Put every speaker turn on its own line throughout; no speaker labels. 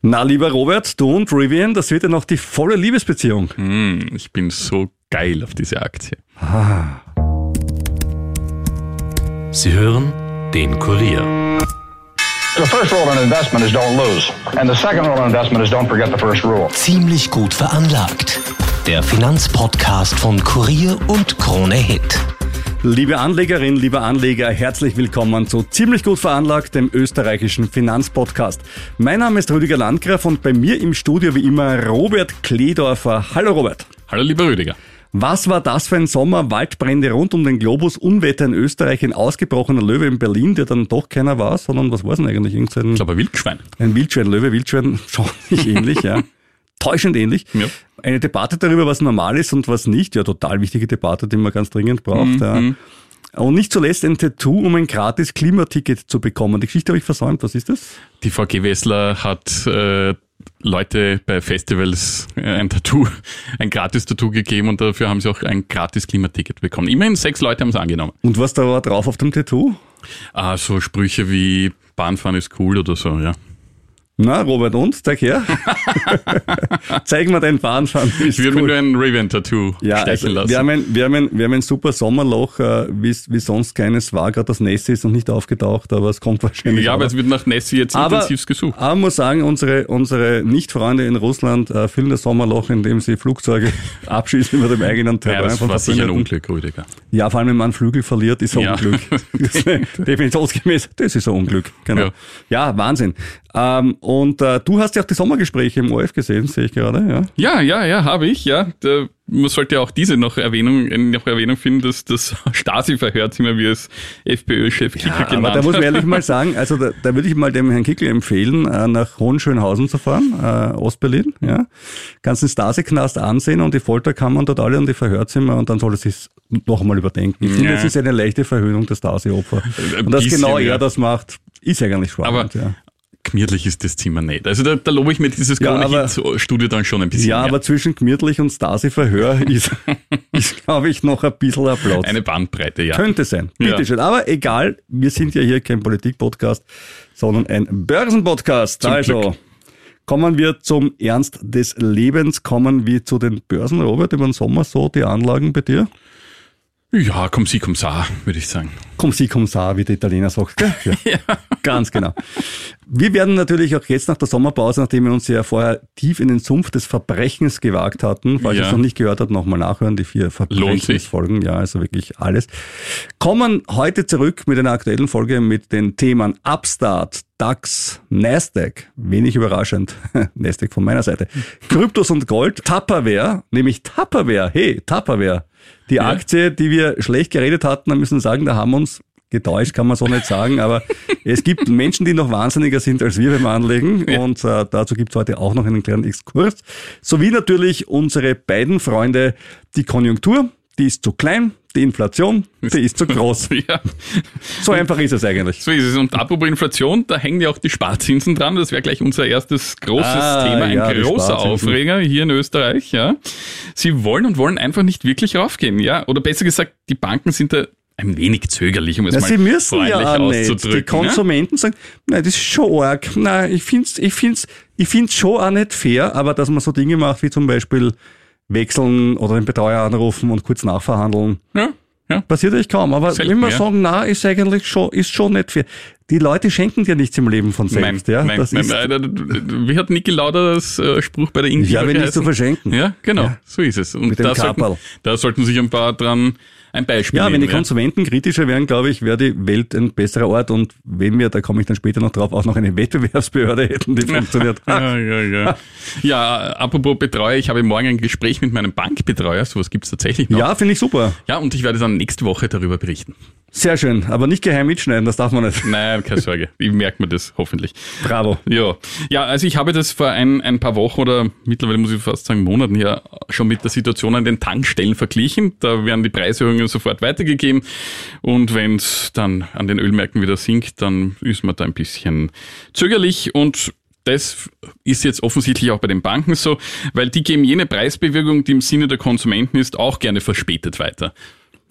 Na, lieber Robert, du und Rivian, das wird ja noch die volle Liebesbeziehung.
Hm, ich bin so geil auf diese Aktie.
Sie hören den Kurier.
The first rule in investment is don't lose. And the second rule in investment is don't forget the first rule.
Ziemlich gut veranlagt. Der Finanzpodcast von Kurier und Krone Hit.
Liebe Anlegerin, lieber Anleger, herzlich willkommen zu Ziemlich gut veranlagt, dem österreichischen Finanzpodcast. Mein Name ist Rüdiger Landgraf und bei mir im Studio wie immer Robert Kledorfer. Hallo Robert.
Hallo lieber Rüdiger.
Was war das für ein Sommer? Waldbrände rund um den Globus, Unwetter in Österreich, ein ausgebrochener Löwe in Berlin, der dann doch keiner war, sondern was war es denn eigentlich? Irgendein,
Ich glaube, ein Wildschwein.
ein Wildschwein, Löwe, Wildschwein, schon nicht ähnlich, ja. Täuschend ähnlich.
Ja.
Eine Debatte darüber, was normal ist und was nicht. Ja, total wichtige Debatte, die man ganz dringend braucht. Ja. Und nicht zuletzt ein Tattoo, um ein gratis Klimaticket zu bekommen. Die Geschichte habe ich versäumt. Was ist das?
Die VG Wessler hat äh, Leute bei Festivals äh, ein Tattoo, ein Gratis-Tattoo gegeben und dafür haben sie auch ein gratis Klimaticket bekommen. Immerhin sechs Leute haben es angenommen.
Und was da war drauf auf dem Tattoo?
Ah, so Sprüche wie Bahnfahren ist cool oder so, ja.
Na, Robert, und? Zeig her. Zeig mal dein Bahnfahren.
Ich würde mir nur ein Raven-Tattoo
Ja,
stechen
also
lassen.
wir, haben ein, wir, haben ein, wir haben ein super Sommerloch, äh, wie wie sonst keines war. Gerade das Nässe ist noch nicht aufgetaucht, aber es kommt wahrscheinlich.
ja, aber es wird nach Nessie jetzt
Aber-
intensivst gesucht.
Aber man muss sagen, unsere, unsere Nicht-Freunde in Russland äh, füllen das Sommerloch, indem sie Flugzeuge abschießen über dem eigenen
Ja,
Terrain
das
von
war sicher ein. Unglück, Rüdiger.
Ja, vor allem, wenn man einen Flügel verliert, ist ein
Ja.
Unglück. Definitionsgemäß, das ist ein Unglück. Genau. Ja,
Ja.
Wahnsinn. Ähm, und äh, du hast ja auch die Sommergespräche im ORF gesehen, sehe ich gerade. Ja.
Ja, ja, ja, habe ich, ja. Da, man sollte ja auch diese noch Erwähnung, noch Erwähnung finden, dass das Stasi-Verhörzimmer, wie es FPÖ-Chef Kickl
Aber
genannt
da muss man
hat.
ehrlich mal sagen, also da, da würde ich mal dem Herrn Kickl empfehlen, äh, nach Hohenschönhausen zu fahren, äh, Ostberlin, ja. Kannst den Stasi-Knast ansehen und die Folterkammern dort alle und die Verhörzimmer und dann soll er sich noch einmal überdenken. Ich finde,
Ja.
es ist eine leichte Verhöhnung der Stasi-Opfer. Und dass genau
ja.
er das macht, ist eigentlich spannend,
Aber
ja.
Gemütlich ist das Zimmer nicht. Also da, da lobe ich mir dieses
Ja,
Krone-Hit-Studio dann schon ein bisschen.
Ja,
mehr.
aber zwischen gemütlich und Stasi-Verhör ist, ist glaube ich, noch ein bisschen Applaus.
Eine Bandbreite, ja.
Könnte sein. Bitte
Ja.
schön. Aber egal, wir sind ja hier kein Politik-Podcast, sondern ein Börsen-Podcast. Also
Glück.
kommen wir zum Ernst des Lebens, kommen wir zu den Börsen. Robert, über den Sommer so die Anlagen bei dir?
Ja, komm sie, komm sa, würde ich sagen.
Komm sie, komm sa, wie der Italiener sagt. gell? Ja, Ganz genau. Wir werden natürlich auch jetzt nach der Sommerpause, nachdem wir uns ja vorher tief in den Sumpf des Verbrechens gewagt hatten, falls ihr
Ja.
es noch nicht gehört habt, nochmal nachhören, die vier. Verbrechensfolgen, ja, also wirklich alles. Kommen heute zurück mit einer aktuellen Folge mit den Themen Upstart, DAX, Nasdaq, wenig überraschend, Nasdaq von meiner Seite, Kryptos und Gold, Tupperware, nämlich Tupperware, hey, Tupperware, die
Ja.
Aktie, die wir schlecht geredet hatten, da müssen wir sagen, da haben wir uns getäuscht, kann man so nicht sagen, aber es gibt Menschen, die noch wahnsinniger sind als wir beim Anlegen und äh, dazu gibt es heute auch noch einen kleinen Exkurs, sowie natürlich unsere beiden Freunde, die Konjunktur, die ist zu klein, die Inflation, die ist zu groß.
Ja,
So einfach ist es eigentlich.
so ist es. Und apropos Inflation, da hängen ja auch die Sparzinsen dran. Das wäre gleich unser erstes großes
Ah,
Thema, ein
ja,
großer. Aufreger hier in Österreich. Ja, Sie wollen und wollen einfach nicht wirklich raufgehen. Ja, oder besser gesagt, die Banken sind da ein wenig zögerlich, um es
Ja,
mal
sie müssen ja auch nicht.
auszudrücken.
Die Konsumenten sagen, nein, das ist schon arg. Nein, ich find's, ich find's, ich find's schon auch nicht fair, aber dass man so Dinge macht, wie zum Beispiel wechseln oder den Betreuer anrufen und kurz nachverhandeln,
ja, ja.
passiert eigentlich kaum. Aber
Selten,
immer
ja.
sagen, na, ist eigentlich schon, ist schon nicht fair. Die Leute schenken dir nichts im Leben von selbst,
Mein,
ja.
mein,
das ist,
äh, wie hat Niki Lauda das äh, Spruch bei der Indie
ja, wenn nicht zu verschenken.
Ja, genau,
Ja.
so ist es. Und
Mit
da sollten, da sollten sich ein paar dran ein Beispiel
Ja, wenn die. Konsumenten kritischer wären, glaube ich, wäre die Welt ein besserer Ort und wenn wir, da komme ich dann später noch drauf, auch noch eine Wettbewerbsbehörde hätten, die funktioniert.
Ja, ja, ja. ja, apropos Betreuer, ich habe morgen ein Gespräch mit meinem Bankbetreuer, sowas gibt's tatsächlich noch.
Ja, finde ich super.
ja, und ich werde dann nächste Woche darüber berichten.
Sehr schön, aber nicht geheim mitschneiden, das darf man nicht.
Nein, keine Sorge, ich merke mir das hoffentlich.
Bravo.
Ja, ja, also ich habe das vor ein, ein paar Wochen oder mittlerweile muss ich fast sagen Monaten her schon mit der Situation an den Tankstellen verglichen. Da werden die Preiserhöhungen sofort weitergegeben. Und wenn es dann an den Ölmärkten wieder sinkt, dann ist man da ein bisschen zögerlich. Und das ist jetzt offensichtlich auch bei den Banken so, weil die geben jene Preisbewegung, die im Sinne der Konsumenten ist, auch gerne verspätet weiter.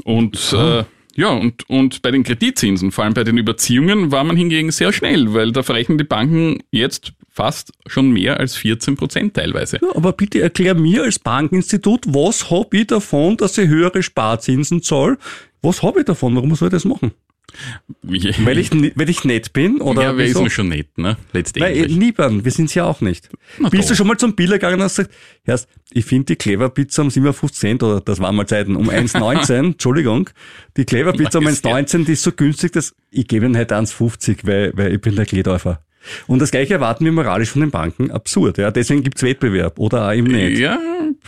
Und äh, ja, und, und bei den Kreditzinsen, vor allem bei den Überziehungen, war man hingegen sehr schnell, weil da verrechnen die Banken jetzt fast schon mehr als 14 Prozent teilweise.
Ja, aber bitte erklär mir als Bankinstitut, was habe ich davon, dass ich höhere Sparzinsen zahle? Was habe ich davon? Warum soll ich das machen? Weil ich, weil ich nett bin? Oder
ja,
wieso?
denn schon nett, ne? Letztendlich.
äh, niemand, wir sind's ja auch nicht.
Na
Bist
doch.
du schon mal zum Biller gegangen und hast gesagt, Herrst, ich finde die Clever Pizza um 57 Cent, oder das waren mal Zeiten, um 1,19, Entschuldigung, die Clever Pizza um
Mag es
1,19, die ist so günstig, dass ich gebe ihnen halt 1,50, weil, weil ich bin der Kledäufer. Und das gleiche erwarten wir moralisch von den Banken. Absurd, ja. Deswegen gibt's Wettbewerb oder auch eben nicht.
Ja,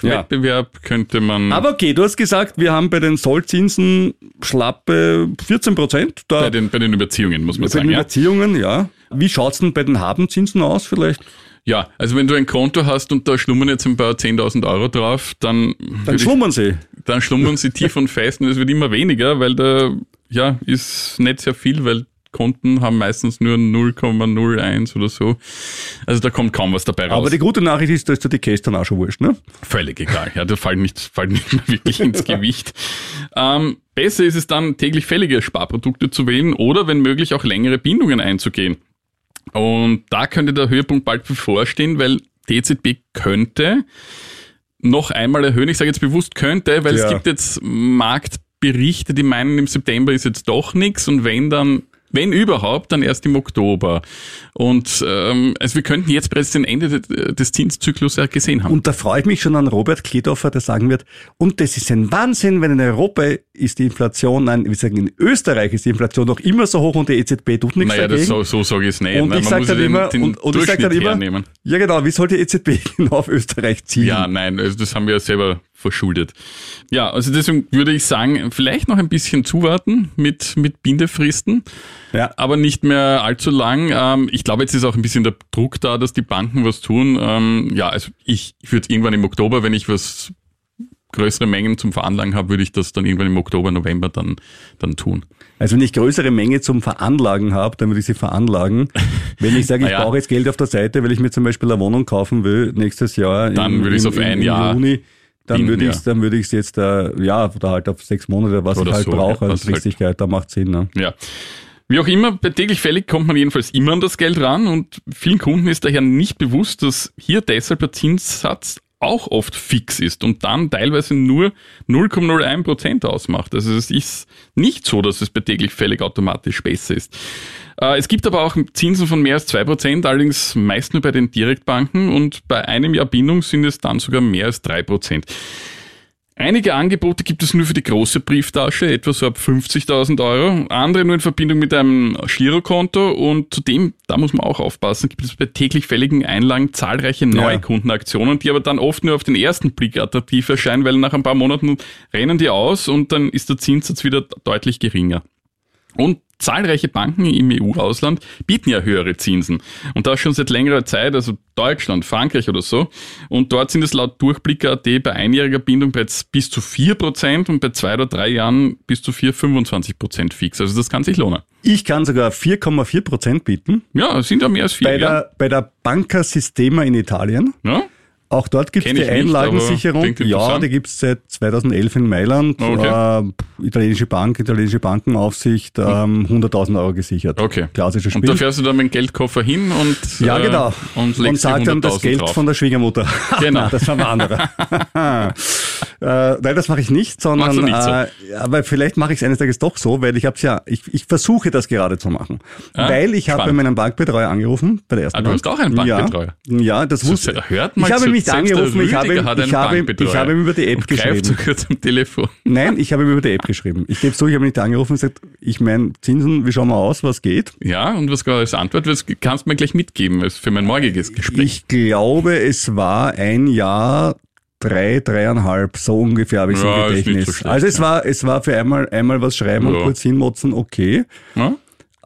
Ja.
Wettbewerb könnte man
Aber okay, du hast gesagt, wir haben bei den Sollzinsen schlappe 14 Prozent.
Bei den, bei den Überziehungen, muss man
bei
sagen.
den
Ja?
Überziehungen, ja. Wie schaut's denn bei den Habenzinsen aus vielleicht?
ja, also wenn du ein Konto hast und da schlummern jetzt ein paar 10.000 Euro drauf, dann,
Dann
würde ich,
schlummern sie.
dann schlummern sie tief und fest und es wird immer weniger, weil da ja, ist nicht sehr viel, weil Konten haben meistens nur 0,01 oder so. Also da kommt kaum was dabei raus.
Aber die gute Nachricht ist, da ist dir die Case dann auch schon wurscht, ne?
Völlig egal. Ja, der fällt nicht, fällt nicht mehr wirklich ins Gewicht. Ähm, besser ist es dann, täglich fällige Sparprodukte zu wählen oder wenn möglich auch längere Bindungen einzugehen. Und da könnte der Höhepunkt bald bevorstehen, weil die EZB könnte noch einmal erhöhen. Ich sage jetzt bewusst könnte, weil
Ja.
es gibt jetzt Marktberichte, die meinen, im September ist jetzt doch nichts und wenn dann wenn überhaupt, dann erst im Oktober. Und ähm, also wir könnten jetzt bereits den Ende de- des Zinszyklus ja gesehen haben.
Und da freue ich mich schon an Robert Kledorfer, der sagen wird, und das ist ein Wahnsinn, wenn in Europa ist die Inflation, nein, wir sagen in Österreich ist die Inflation noch immer so hoch und die EZB tut nichts
Naja,
dagegen.
so, so sage ich es nicht.
und
ne?
ich
Man
sage
muss
dann
den,
immer,
den
und, und ich sag dann immer,
hernehmen.
ja genau, wie soll die EZB genau auf Österreich ziehen?
Ja, nein, also das haben wir ja selber verschuldet. Ja, also deswegen würde ich sagen, vielleicht noch ein bisschen zuwarten mit, mit Bindefristen,
Ja.
aber nicht mehr allzu lang. Ähm, ich glaube, jetzt ist auch ein bisschen der Druck da, dass die Banken was tun. Ähm, ja, also ich, ich würde irgendwann im Oktober, wenn ich was größere Mengen zum Veranlagen habe, würde ich das dann irgendwann im Oktober, November dann, dann tun.
Also wenn ich größere Menge zum Veranlagen habe, dann würde ich sie veranlagen. Wenn ich sage, ich
Naja.
brauche jetzt Geld auf der Seite, weil ich mir zum Beispiel eine Wohnung kaufen will nächstes Jahr
Dann
im,
würde ich's
im,
auf
im,
ein Jahr
Juni, dann würde ich dann würde ich es jetzt äh, ja oder halt auf sechs Monate, was
Oder
ich halt
so,
brauche als
was halt-
Richtigkeit, da macht Sinn. Ne?
Ja. Wie auch immer, bei täglich fällig kommt man jedenfalls immer an das Geld ran und vielen Kunden ist daher nicht bewusst, dass hier deshalb der Zinssatz auch oft fix ist und dann teilweise nur 0,01 Prozent ausmacht. Also es ist nicht so, dass es bei täglich fällig automatisch besser ist. Äh, Es gibt aber auch Zinsen von mehr als 2 Prozent, allerdings meist nur bei den Direktbanken und bei einem Jahr Bindung sind es dann sogar mehr als 3 Prozent. Einige Angebote gibt es nur für die große Brieftasche, etwa so ab 50.000 Euro. Andere nur in Verbindung mit einem Girokonto. Und zudem, da muss man auch aufpassen, gibt es bei täglich fälligen Einlagen zahlreiche Neukundenaktionen, die aber dann oft nur auf den ersten Blick attraktiv erscheinen, weil nach ein paar Monaten rennen die aus und dann ist der Zinssatz wieder deutlich geringer. Und zahlreiche Banken im EU-Ausland bieten ja höhere Zinsen. Und das schon seit längerer Zeit, also Deutschland, Frankreich oder so. Und dort sind es laut Durchblick.at bei einjähriger Bindung bereits bis zu 4% und bei zwei oder drei Jahren bis zu 4, 25% fix. Also das kann sich lohnen.
Ich kann sogar 4,4 Prozent bieten
Ja, sind ja mehr als vier.
bei
ja.
der bei der Banca Sistema in Italien.
ja?
Auch dort gibt es die
ich nicht,
Einlagensicherung.
klingt
Ja, die gibt es seit 2011 in Mailand.
Okay.
Äh, italienische Bank, italienische Bankenaufsicht, ähm, 100.000 Euro gesichert.
Okay.
Klassisches
Und
Spiel.
da fährst du dann mit dem Geldkoffer hin und,
ja,
äh,
genau.
und
Und,
legst
sagt dann das
100.000
Geld
drauf.
von der Schwiegermutter.
Genau.
Nein, das war ein anderer. äh, nein, das mache ich nicht, sondern
nicht so?
äh, aber vielleicht mache ich es eines Tages doch so, weil ich habe ja, ich, ich versuche das gerade zu machen.
Ah,
weil ich habe bei meinem Bankbetreuer angerufen, bei der ersten
Ah, du
Bank.
hast auch einen Bankbetreuer?
Ja, ja das wusste
hört mal
Ich habe
der
angerufen, ich habe, ich, habe, ich habe ihm über die App geschrieben.
so kurz am Telefon.
Nein, ich habe ihm über die App geschrieben. Ich gebe zu, ich habe ihn nicht angerufen und gesagt, ich meine, Zinsen, wie schauen wir aus, was geht?
Ja, und was als Antwort was kannst du mir gleich mitgeben für mein morgiges Gespräch?
Ich glaube, es war ein Jahr, drei, dreieinhalb, so ungefähr habe ich
Ja,
im Gedächtnis.
so
also es war, es war für einmal, einmal was schreiben
Ja.
und kurz hinmotzen, okay.
ja?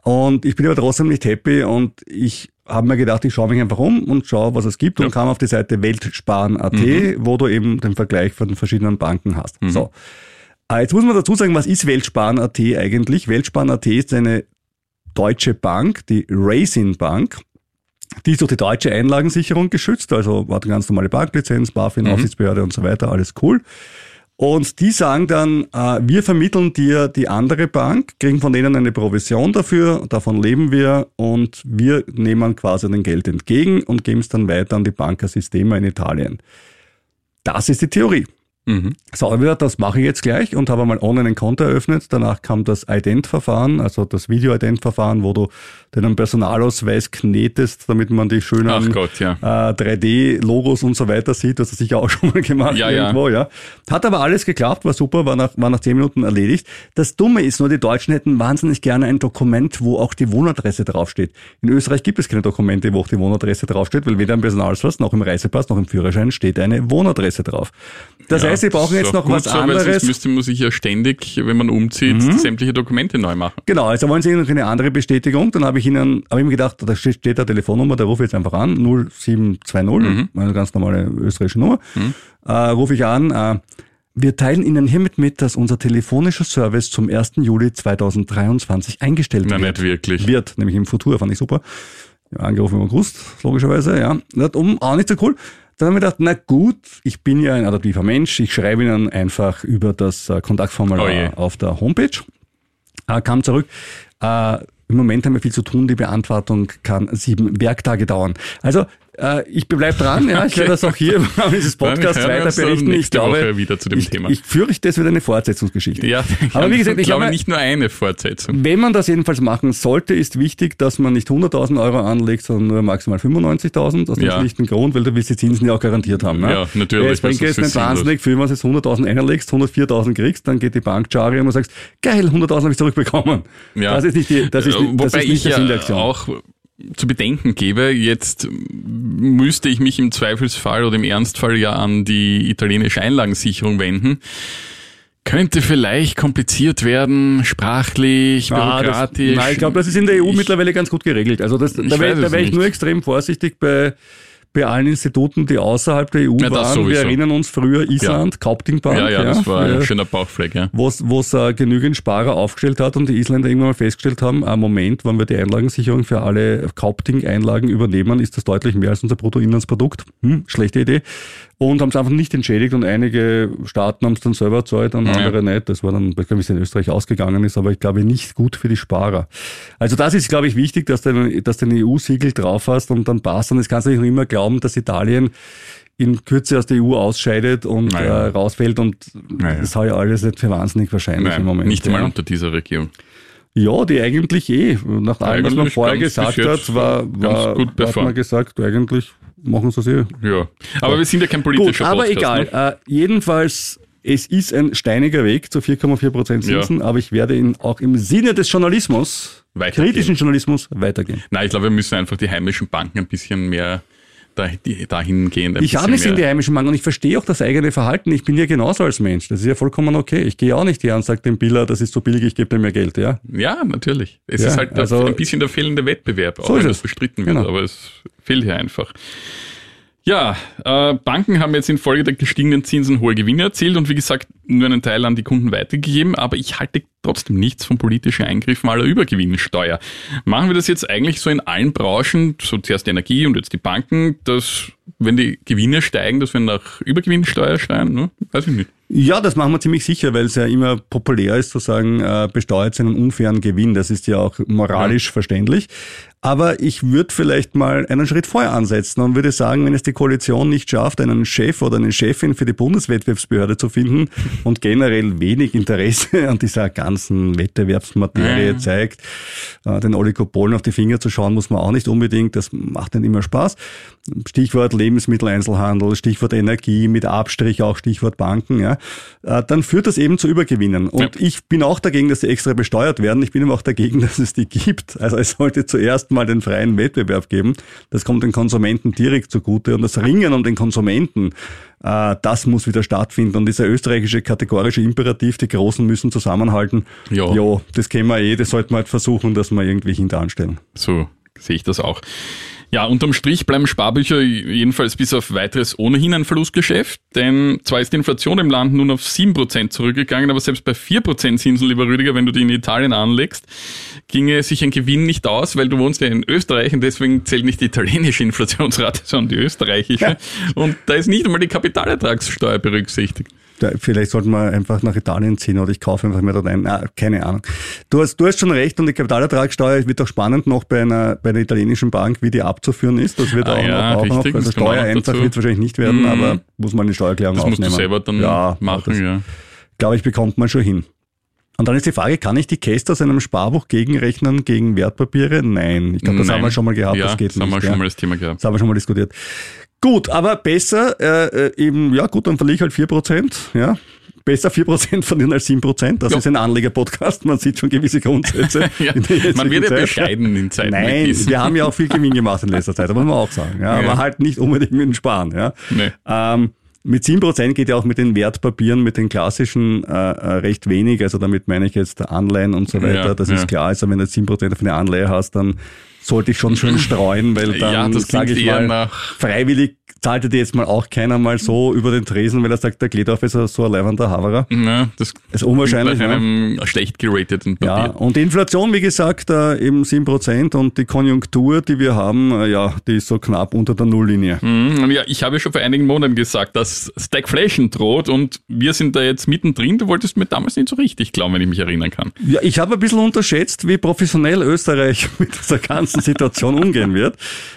Und ich bin aber trotzdem nicht happy und ich habe mir gedacht, ich schaue mich einfach um und schaue, was es gibt und kam auf die Seite weltsparen.at,
Mhm.
wo du eben den Vergleich von den verschiedenen Banken hast. So. Äh, Jetzt muss man dazu sagen, was ist weltsparen.at eigentlich? Weltsparen.at ist eine deutsche Bank, die Raisin Bank. Die ist durch die deutsche Einlagensicherung geschützt, also war eine ganz normale Banklizenz, BaFin, Aufsichtsbehörde und so weiter, alles cool. Und die sagen dann, äh, wir vermitteln dir die andere Bank, kriegen von denen eine Provision dafür, davon leben wir und wir nehmen quasi den Geld entgegen und geben es dann weiter an die Banca Sistema in Italien. Das ist die Theorie.
Mhm.
So, wieder, das mache ich jetzt gleich und habe einmal online ein Konto eröffnet. Danach kam das Ident-Verfahren, also das Video-Ident-Verfahren, wo du deinen Personalausweis knetest, damit man die schönen
Gott, ja.
äh, 3D-Logos und so weiter sieht. Das hast du sicher auch schon mal gemacht
Ja, ja.
irgendwo, ja. Hat aber alles geklappt, war super, war nach, war nach 10 Minuten erledigt. Das Dumme ist nur, die Deutschen hätten wahnsinnig gerne ein Dokument, wo auch die Wohnadresse draufsteht. In Österreich gibt es keine Dokumente, wo auch die Wohnadresse draufsteht, weil weder im Personalausweis noch im Reisepass noch im Führerschein steht eine Wohnadresse drauf. Das
Ja,
heißt, sie brauchen jetzt noch was
so,
anderes.
Sonst müsste man sich ja ständig, wenn man umzieht,
Mhm.
sämtliche Dokumente neu machen.
Genau, also wollen Sie noch eine andere Bestätigung, dann habe ich Ihnen, habe ich mir gedacht, da steht da Telefonnummer, da rufe ich jetzt einfach an, 0720, eine ganz normale österreichische Nummer, äh, rufe ich an, äh, wir teilen Ihnen hiermit mit, dass unser telefonischer Service zum 1. Juli 2023 eingestellt
Na,
wird.
nicht wirklich.
Wird, nämlich im Futur, fand ich super. Ja, angerufen und gewusst, logischerweise, ja. Um, auch nicht so cool. Dann habe ich gedacht, na gut, ich bin ja ein adaptiver Mensch, ich schreibe Ihnen einfach über das äh, Kontaktformular
Oh
auf der Homepage. Äh, kam zurück. Äh, Im Moment haben wir viel zu tun, die Beantwortung kann sieben Werktage dauern. Also äh, ich bleibe dran, ja, ich werde das auch hier im Rahmen dieses Podcasts weiter berichten. Ich glaube,
Woche wieder zu dem
ich,
Thema.
ich fürchte, es wird eine Fortsetzungsgeschichte.
Ja,
Aber wie gesagt, ich
glaube nicht nur eine Fortsetzung.
wenn man das jedenfalls machen sollte, ist wichtig, dass man nicht 100.000 Euro anlegt, sondern nur maximal 95.000 aus dem
Ja.
schlichten Grund, weil du willst die Zinsen ja auch garantiert haben. Ne?
Ja, natürlich,
Es bringt
das
jetzt
ist
nicht wahnsinnig viel, wenn du jetzt 100.000 einlegst, 104.000 kriegst, dann geht die Bank Jari und du sagst, geil, 100.000 habe ich zurückbekommen.
Ja.
Das ist nicht, die, das ist,
Äh,
nicht- das
Wobei
ist nicht
ich ja
Aktion.
auch zu bedenken gebe, jetzt müsste ich mich im Zweifelsfall oder im Ernstfall ja an die italienische Einlagensicherung wenden. Könnte vielleicht kompliziert werden, sprachlich,
Ah, das,
bürokratisch.
nein, ich glaube, das ist in der EU
Ich-
mittlerweile ganz gut geregelt. Also das, da wäre wär ich nur extrem vorsichtig bei, bei allen Instituten, die außerhalb der EU
Ja,
waren. Wir erinnern uns früher Island, Kaupting Bank.
ja, ja, das war
für-
ein schöner Bauchfleck, ja.
wo es äh, genügend Sparer aufgestellt hat und die Isländer irgendwann mal festgestellt haben, am Moment, wenn wir die Einlagensicherung für alle Kaupting-Einlagen übernehmen, ist das deutlich mehr als unser Bruttoinlandsprodukt. Hm, schlechte Idee. Und haben es einfach nicht entschädigt und einige Staaten haben es dann selber erzeugt und
Ja.
andere nicht. Das war dann, ich weiß nicht, wie es in Österreich ausgegangen ist, aber ich glaube nicht gut für die Sparer. Also das ist, glaube ich, wichtig, dass du, dass du ein EU-Siegel drauf hast und dann passt. Und es kannst du nicht noch immer glauben, dass Italien in Kürze aus der EU ausscheidet und
Naja.
äh, rausfällt und
Naja.
das habe ich alles nicht für wahnsinnig wahrscheinlich im
Nein,
Moment.
nicht mal
ja.
unter dieser Regierung.
Ja, die eigentlich eh. Nach allem, was man vorher gesagt hat, war, war
gut
hat man gesagt, eigentlich machen sie es eh.
Ja. Aber wir sind ja kein
Gut,
politischer
aber
Podcast.
egal.
Ne?
Äh, jedenfalls, es ist ein steiniger Weg zu 4,4 Prozent
Ja.
Zinsen, aber ich werde ihn auch im Sinne des Journalismus, kritischen Journalismus, weitergehen.
Nein, ich glaube, wir müssen einfach die heimischen Banken ein bisschen mehr dahingehend.
Ich habe nichts in die heimischen Banken und ich verstehe auch das eigene Verhalten. Ich bin ja genauso als Mensch. Das ist ja vollkommen okay. Ich gehe auch nicht her und sage dem Biller, das ist so billig, ich gebe dir mehr Geld. Ja,
Ja, natürlich. Es
Ja,
ist halt
also-
ein bisschen der fehlende Wettbewerb, auch
So
wenn
es.
das bestritten wird,
Genau.
aber es fehlt hier einfach. Ja, äh, Banken haben jetzt infolge der gestiegenen Zinsen hohe Gewinne erzielt und wie gesagt nur einen Teil an die Kunden weitergegeben, aber ich halte trotzdem nichts von politischen Eingriffen aller Übergewinnsteuer. Machen wir das jetzt eigentlich so in allen Branchen, so zuerst die Energie und jetzt die Banken, dass wenn die Gewinne steigen, dass wir nach Übergewinnsteuer schreien? Ne? Weiß ich nicht.
Ja, das machen wir ziemlich sicher, weil es ja immer populär ist zu sagen, äh, besteuert einen unfairen Gewinn. Das ist ja auch moralisch verständlich. Aber ich würde vielleicht mal einen Schritt vorher ansetzen und würde sagen, wenn es die Koalition nicht schafft, einen Chef oder eine Chefin für die Bundeswettbewerbsbehörde zu finden und generell wenig Interesse an dieser ganzen Wettbewerbsmaterie
Ja.
zeigt, äh, den Oligopolen auf die Finger zu schauen, muss man auch nicht unbedingt. Das macht nicht immer Spaß. Stichwort Lebensmitteleinzelhandel, Stichwort Energie, mit Abstrich auch Stichwort Banken, ja. Äh, Dann führt das eben zu Übergewinnen. Und
Ja.
ich bin auch dagegen, dass sie extra besteuert werden. Ich bin aber auch dagegen, dass es die gibt. Also es sollte zuerst mal den freien Wettbewerb geben. Das kommt den Konsumenten direkt zugute und das Ringen um den Konsumenten, äh, das muss wieder stattfinden. Und dieser österreichische kategorische Imperativ, die Großen müssen zusammenhalten.
Ja.
Jo, das kennen wir eh, das sollten wir halt versuchen, dass wir irgendwie hinteranstellen.
So sehe ich das auch. Ja, unterm Strich bleiben Sparbücher jedenfalls bis auf weiteres ohnehin ein Verlustgeschäft, denn zwar ist die Inflation im Land nun auf 7% zurückgegangen, aber selbst bei 4% Zinsen, lieber Rüdiger, wenn du die in Italien anlegst, ginge sich ein Gewinn nicht aus, weil du wohnst ja in Österreich und deswegen zählt nicht die italienische Inflationsrate, sondern die österreichische. Und da ist nicht einmal die Kapitalertragssteuer berücksichtigt.
Da, vielleicht sollten wir einfach nach Italien ziehen oder ich kaufe einfach mehr dort ein. Ah, keine Ahnung. Du hast, du hast schon recht und die Kapitalertragssteuer wird auch spannend noch bei einer, bei einer italienischen Bank, wie die abzuführen ist. Das wird
Ah,
auch,
ja,
noch, auch
richtig,
noch, also
das kommt auch
Steuer
noch
einfach
dazu.
wird es wahrscheinlich nicht werden,
Mhm.
aber muss man eine Steuererklärung
Das musst
aufnehmen.
du selber dann
ja,
machen,
das,
ja.
glaube ich, bekommt man schon hin. Und dann ist die Frage, kann ich die Käste aus einem Sparbuch gegenrechnen gegen Wertpapiere? Nein. Ich glaube, das
Nein.
haben wir schon mal gehabt,
ja,
das geht
das haben
nicht.
wir
ja.
schon mal das Thema gehabt.
Das haben wir schon mal diskutiert. Gut, aber besser äh, äh, eben, ja gut, dann verliere ich halt 4%, ja. Besser 4% verlieren als 7%. Das
Ja.
ist ein Anleger-Podcast, man sieht schon gewisse Grundsätze.
Ja, man wird ja
Zeit.
bescheiden in Zeiten
Nein, wir haben ja auch viel Gewinn gemacht in letzter Zeit, das muss man auch sagen. Ja,
Ja.
aber halt nicht unbedingt mit dem Sparen. Ja.
Nee.
Ähm, mit 7% geht ja auch mit den Wertpapieren, mit den klassischen äh, äh, recht wenig. Also damit meine ich jetzt Anleihen und so weiter.
Ja,
das ist klar. Also wenn du 7% auf eine Anleihe hast, dann sollte ich schon schön streuen, weil dann
Ja, das
sage ich mal,
nach-
freiwillig zahlte dir jetzt mal auch keiner mal so über den Tresen, weil er sagt, der Gledorf ist so ein leibender Haverer.
Ja, das
Ist unwahrscheinlich.
Nach
ne?
einem schlecht gerateten
Ja,
Papier.
und die Inflation, wie gesagt, äh, eben 7% und die Konjunktur, die wir haben, äh, ja, die ist so knapp unter der Nulllinie.
Mhm, Ja, ich habe ja schon vor einigen Monaten gesagt, dass Stagflation droht und wir sind da jetzt mittendrin. Du wolltest mir damals nicht so richtig glauben, wenn ich mich erinnern kann.
Ja, ich habe ein bisschen unterschätzt, wie professionell Österreich mit dieser ganzen Situation umgehen wird.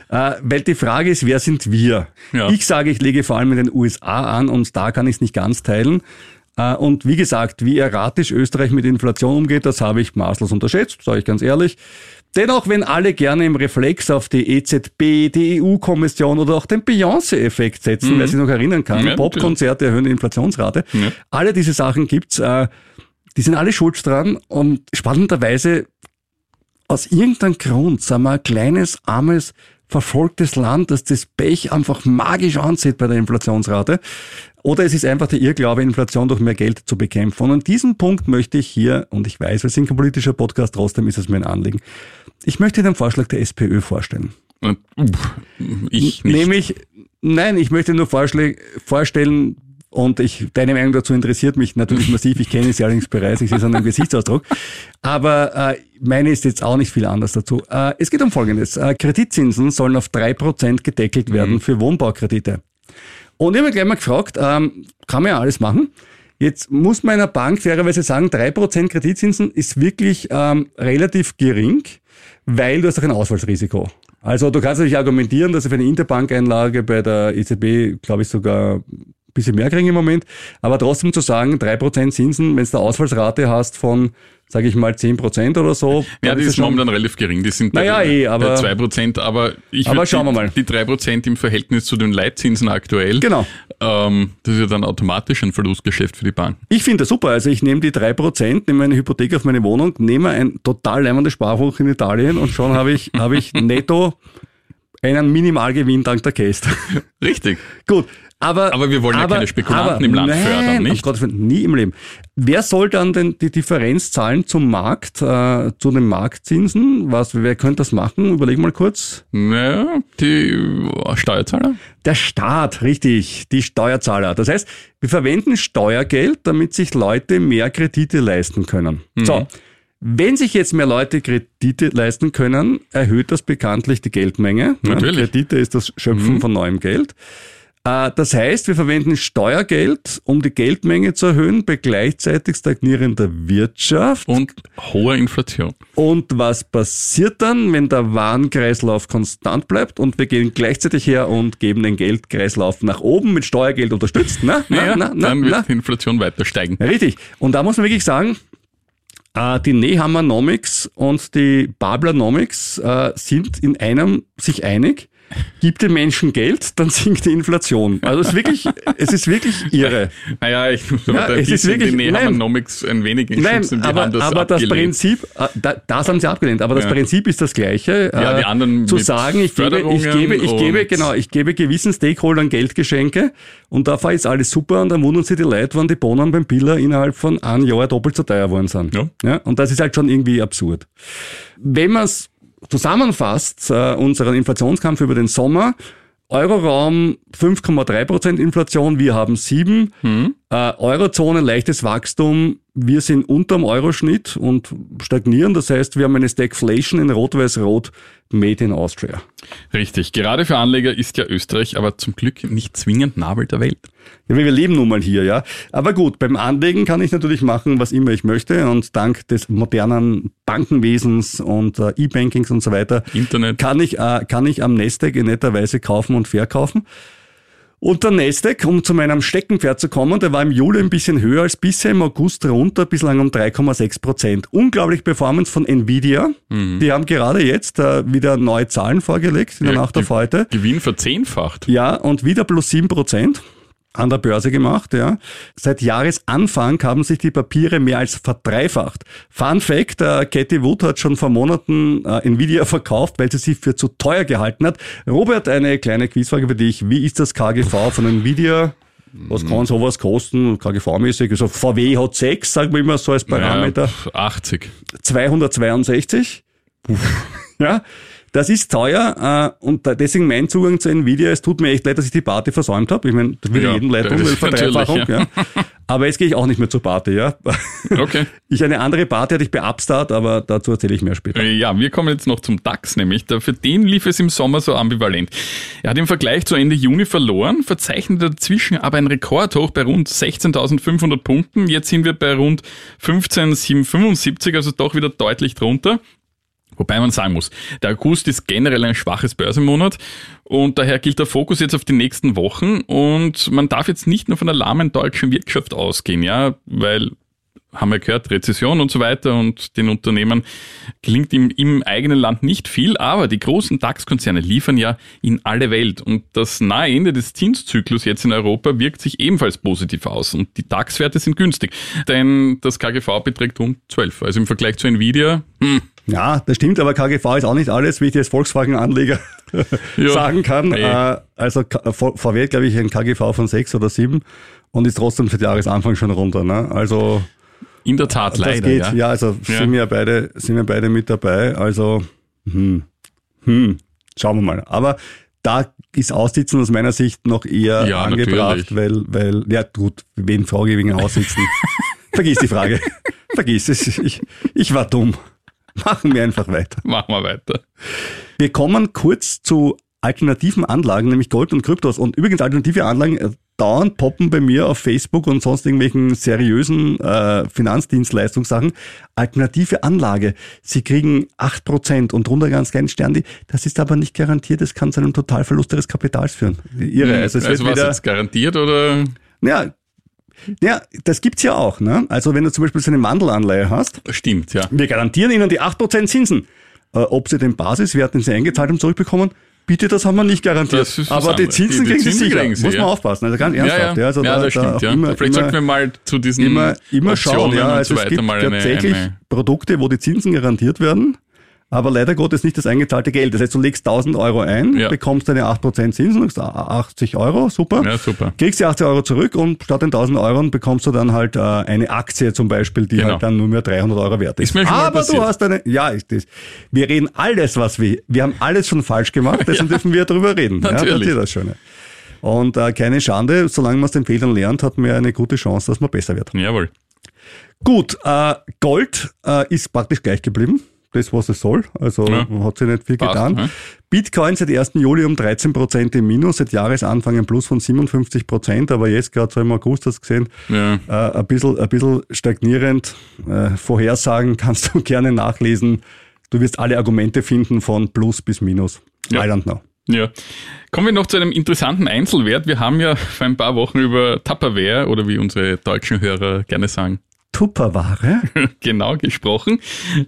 Äh, weil die Frage ist, wer sind wir?
Ja.
Ich sage, ich lege vor allem in den USA an und da kann ich es nicht ganz teilen. Äh, und wie gesagt, wie erratisch Österreich mit Inflation umgeht, das habe ich maßlos unterschätzt, sage ich ganz ehrlich. Dennoch, wenn alle gerne im Reflex auf die EZB, die EU-Kommission oder auch den Beyoncé-Effekt setzen, wer sich noch erinnern kann,
Mhm. Ja,
Popkonzerte erhöhen die Inflationsrate,
Ja.
alle diese Sachen gibt's. Äh, die sind alle schuld dran und spannenderweise aus irgendeinem Grund sind wir ein kleines, armes, verfolgtes Land, das das Pech einfach magisch ansieht bei der Inflationsrate. Oder es ist einfach der Irrglaube, Inflation durch mehr Geld zu bekämpfen. Und an diesem Punkt möchte ich hier, und ich weiß, wir sind kein politischer Podcast, trotzdem ist es mir ein Anliegen, ich möchte den Vorschlag der SPÖ vorstellen.
Uff, ich nicht.
Nämlich, nein, ich möchte nur Vorschläge, vorstellen, und ich, deine Meinung dazu interessiert mich natürlich massiv. Ich kenne sie allerdings bereits, ich sehe es an dem Gesichtsausdruck. Aber äh, meine ist jetzt auch nicht viel anders dazu. Äh, es geht um Folgendes. Äh, Kreditzinsen sollen auf drei Prozent gedeckelt werden für Wohnbaukredite. Und ich habe gleich mal gefragt, ähm, kann man ja alles machen. Jetzt muss man einer Bank fairerweise sagen, drei Prozent Kreditzinsen ist wirklich ähm, relativ gering, weil du hast auch ein Ausfallsrisiko. Also du kannst natürlich argumentieren, dass du für eine Interbankeinlage bei der EZB, glaube ich, sogar bisschen mehr kriegen im Moment. Aber trotzdem zu sagen, drei Prozent Zinsen, wenn du eine Ausfallsrate hast von, sage ich mal, zehn Prozent oder so.
Ja, die ist
schon-
momentan relativ gering. Die sind
Naja,
bei,
eh, aber-
bei 2%, aber ich
Aber schauen wir
die,
mal.
Die 3% im Verhältnis zu den Leitzinsen aktuell.
Genau.
Ähm, das ist ja dann automatisch ein Verlustgeschäft für die Bank.
Ich finde das super. Also ich nehme die drei Prozent, nehme eine Hypothek auf meine Wohnung, nehme ein total leimendes Sparbuch in Italien und schon habe ich, habe ich netto einen Minimalgewinn dank der Case.
Richtig.
Gut. Aber,
Aber wir wollen ja keine Spekulanten im Land
nein,
fördern, nicht?
Willen, nie im Leben. Wer soll dann denn die Differenz zahlen zum Markt, äh, zu den Marktzinsen? Was, wer könnte das machen? Überleg mal kurz.
Naja, die Steuerzahler?
Der Staat, richtig, die Steuerzahler. Das heißt, wir verwenden Steuergeld, damit sich Leute mehr Kredite leisten können.
Mhm.
So. Wenn sich jetzt mehr Leute Kredite leisten können, erhöht das bekanntlich die Geldmenge.
Natürlich. Mhm.
Kredite ist das Schöpfen von neuem Geld. Äh, Das heißt, wir verwenden Steuergeld, um die Geldmenge zu erhöhen, bei gleichzeitig stagnierender Wirtschaft.
Und hoher Inflation.
Und was passiert dann, wenn der Warenkreislauf konstant bleibt und wir gehen gleichzeitig her und geben den Geldkreislauf nach oben mit Steuergeld unterstützt? Na, na,
Naja,
na, na,
dann wird
na.
die Inflation weiter steigen.
Richtig. Und da muss man wirklich sagen, äh, die Nehammernomics und die Bablernomics äh, sind in einem sich einig. Gib den Menschen Geld, dann sinkt die Inflation. Also es ist wirklich, es ist wirklich irre.
Naja, ich muss
Ja,
aber ein
es ist wirklich-
die
nein.
Nehamonomics ein wenig in
Nein.
Die
aber,
das
aber das. Prinzip, da, das haben sie abgelehnt, aber das
Ja.
Prinzip ist das gleiche.
Ja,
äh,
die anderen
zu sagen, ich gebe, ich gebe, ich gebe, genau, ich gebe gewissen Stakeholdern Geldgeschenke und da ist alles super und dann wundern sich die Leute, wann die Bohnen beim Biller innerhalb von einem Jahr doppelt so teuer geworden sind.
Ja.
Ja, und das ist halt schon irgendwie absurd. Wenn man es zusammenfasst, äh, unseren Inflationskampf über den Sommer, Euroraum 5,3% Inflation, wir haben 7.
Mhm.
Äh, Eurozone leichtes Wachstum, wir sind unterm Euroschnitt und stagnieren. Das heißt, wir haben eine Stagflation in Rot-Weiß-Rot Made in Austria.
Richtig. Gerade für Anleger ist ja Österreich aber zum Glück nicht zwingend Nabel der Welt.
Ja, wir leben nun mal hier, ja. Aber gut, beim Anlegen kann ich natürlich machen, was immer ich möchte. Und dank des modernen Bankenwesens und äh, E-Bankings und so weiter
Internet.
kann ich, äh, kann ich am Nasdaq in netter Weise kaufen und verkaufen. Und der Nasdaq, um zu meinem Steckenpferd zu kommen, der war im Juli ein bisschen höher als bisher, im August runter, bislang um 3,6 Prozent. Unglaublich Performance von Nvidia. Die haben gerade jetzt äh, wieder neue Zahlen vorgelegt in der
Ja,
Nacht auf heute.
Gewinn verzehnfacht.
Ja, und wieder plus 7 Prozent an der Börse gemacht, ja. Seit Jahresanfang haben sich die Papiere mehr als verdreifacht. Fun Fact, äh, Cathy Wood hat schon vor Monaten äh, Nvidia verkauft, weil sie sie für zu teuer gehalten hat. Robert, eine kleine Quizfrage für dich. Wie ist das KGV von Nvidia? Was kann sowas kosten, KGV-mäßig? Also VW hat 6, sagen wir immer so als Parameter.
Ja, pf, 80.
262. ja, das ist teuer äh, und deswegen mein Zugang zu Nvidia. Es tut mir echt leid, dass ich die Party versäumt habe. Ich meine, das würde
Ja,
jedem leid tun, Verdreifachung.
natürlich,
Ja. Aber jetzt gehe ich auch nicht mehr zur Party. Ja.
Okay.
Ich eine andere Party hatte ich bei Upstart, aber dazu erzähle ich mehr später.
Äh, Ja, wir kommen jetzt noch zum DAX, nämlich für den lief es im Sommer so ambivalent. Er hat im Vergleich zu Ende Juni verloren, verzeichnet dazwischen aber ein Rekordhoch bei rund 16.500 Punkten. Jetzt sind wir bei rund 15.775, also doch wieder deutlich drunter. Wobei man sagen muss, der August ist generell ein schwaches Börsenmonat und daher gilt der Fokus jetzt auf die nächsten Wochen und man darf jetzt nicht nur von der lahmen deutschen Wirtschaft ausgehen, ja, weil haben wir gehört, Rezession und so weiter und den Unternehmen gelingt im, im eigenen Land nicht viel, aber die großen DAX-Konzerne liefern ja in alle Welt und das nahe Ende des Zinszyklus jetzt in Europa wirkt sich ebenfalls positiv aus und die DAX-Werte sind günstig, denn das KGV beträgt rund 12, also im Vergleich zu Nvidia, hm,
Ja, das stimmt, aber KGV ist auch nicht alles, wie ich dir als Volkswagen-Anleger
Ja.
sagen kann.
Nee.
Äh, also V- VW hat, glaube ich, ein KGV von 6 oder 7 und ist trotzdem seit Jahresanfang schon runter. Ne? Also
in der Tat
das
leider,
geht.
ja.
Ja, also
Ja.
sind wir beide, sind wir beide mit dabei. Also hm, hm, schauen wir mal. Aber da ist Aussitzen aus meiner Sicht noch eher
Ja,
angebracht, weil, weil, ja gut, wen frage ich wegen Aussitzen? Vergiss die Frage. Vergiss es. Ich, ich war dumm. Machen wir einfach weiter.
Machen wir weiter.
Wir kommen kurz zu alternativen Anlagen, nämlich Gold und Kryptos. Und übrigens alternative Anlagen äh, dauernd poppen bei mir auf Facebook und sonst irgendwelchen seriösen äh, Finanzdienstleistungssachen. Alternative Anlage. Sie kriegen 8% und drunter ganz kleinen Stern. Das ist aber nicht garantiert. Es kann zu einem Totalverlust ihres Kapitals führen. Irre. Also es
also
wird
was
wieder,
jetzt garantiert oder?
ja, ja, das gibt's ja auch. Ne? Also wenn du zum Beispiel so eine Mandelanleihe hast,
Stimmt, ja.
wir garantieren Ihnen die 8% Zinsen. Äh, ob Sie den Basiswert, den Sie eingezahlt haben, zurückbekommen, bitte, das haben wir nicht garantiert. Aber die. Zinsen
Die- die
kriegen Sie sicher.
kriegen Sie,
Muss man
ja.
aufpassen. Also ganz
Ja,
ernsthaft.
ja,
Also
ja
da,
das
da
stimmt, ja.
Immer,
Vielleicht sollten wir mal zu diesen
immer, immer schauen. Ja, also
so
es gibt tatsächlich
eine
Produkte, wo die Zinsen garantiert werden. Aber leider Gottes nicht das eingezahlte Geld. Das heißt, du legst 1000 Euro ein,
Ja.
bekommst deine 8% Zinsen, und sagst, ah, 80 Euro, super.
Ja, super.
Kriegst die 80 Euro zurück und statt den 1000 Euro bekommst du dann halt äh, eine Aktie zum Beispiel, die
Genau.
halt dann nur mehr 300 Euro wert ist.
Ist mir schon
Aber du hast eine, ja, ist das. Wir reden alles, was wir, wir haben alles schon falsch gemacht, deswegen dürfen wir darüber reden. Ja,
Natürlich.
das ist das Schöne. Und äh, keine Schande, solange man aus den Fehlern lernt, hat man eine gute Chance, dass man besser wird.
Jawohl.
Gut, äh, Gold äh, ist praktisch gleich geblieben. Das, was es soll. Also
Ja.
hat sich nicht viel
Passt,
getan.
ne?
Bitcoin seit 1. Juli um 13 Prozent im Minus, seit Jahresanfang ein Plus von 57 Prozent, aber jetzt gerade so im August hast du gesehen,
Ja.
äh, ein, bisschen, ein bisschen stagnierend. Äh, Vorhersagen kannst du gerne nachlesen. Du wirst alle Argumente finden von Plus bis Minus.
Ja.
I don't know.
Ja. Kommen wir noch zu einem interessanten Einzelwert. Wir haben ja vor ein paar Wochen über Tupperware oder wie unsere deutschen Hörer gerne sagen,
Tupperware?
genau gesprochen.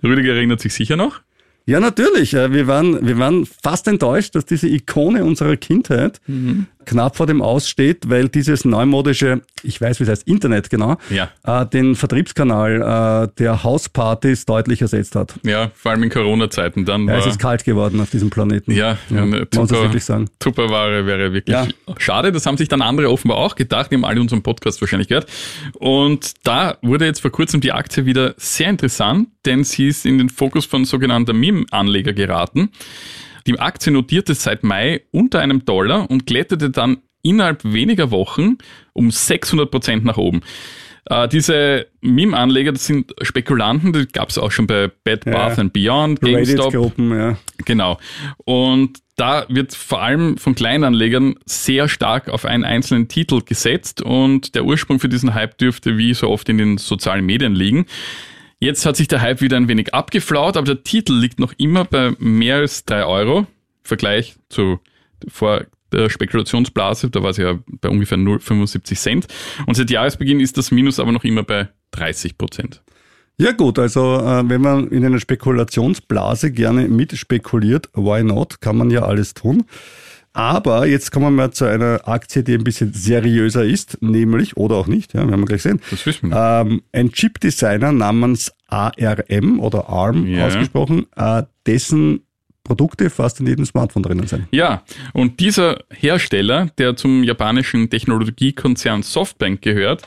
Rüdiger erinnert sich sicher noch.
Ja, natürlich. Äh, Wir waren, wir waren fast enttäuscht, dass diese Ikone unserer Kindheit
Mhm.
Knapp vor dem Aussteht, weil dieses neumodische, ich weiß, wie es heißt, Internet genau,
Ja.
äh, den Vertriebskanal äh, der Hauspartys deutlich ersetzt hat.
Ja, vor allem in Corona-Zeiten. Dann
Ja,
war,
es ist kalt geworden auf diesem Planeten.
ja,
ja
eine
muss man das wirklich sagen.
Tupperware wäre wirklich
Ja.
schade. Das haben sich dann andere offenbar auch gedacht. Die haben alle unseren Podcast wahrscheinlich gehört. Und da wurde jetzt vor kurzem die Aktie wieder sehr interessant, denn sie ist in den Fokus von sogenannter Meme-Anleger geraten. Die Aktie notierte seit Mai unter einem Dollar und kletterte dann innerhalb weniger Wochen um 600 Prozent nach oben. Äh, diese Meme-Anleger, das sind Spekulanten, die gab es auch schon bei Bed Bath
Ja.
and Beyond, GameStop.
Reddit-Gruppen, ja.
Genau. Und da wird vor allem von Kleinanlegern sehr stark auf einen einzelnen Titel gesetzt und der Ursprung für diesen Hype dürfte wie so oft in den sozialen Medien liegen. Jetzt hat sich der Hype wieder ein wenig abgeflaut, aber der Titel liegt noch immer bei mehr als drei Euro. Im Vergleich zu vor der Spekulationsblase, da war es ja bei ungefähr 0,75 Cent. Und seit Jahresbeginn ist das Minus aber noch immer bei 30 Prozent.
Ja gut, also äh, wenn man in einer Spekulationsblase gerne mitspekuliert, why not, kann man ja alles tun. Aber jetzt kommen wir mal zu einer Aktie, die ein bisschen seriöser ist, nämlich, oder auch nicht, ja, wir haben gleich gesehen,
Das wissen wir.
ähm, ein Chip-Designer namens ARM oder ARM
Ja.
ausgesprochen, äh, dessen Produkte fast in jedem Smartphone drinnen sind.
Ja, und dieser Hersteller, der zum japanischen Technologiekonzern Softbank gehört,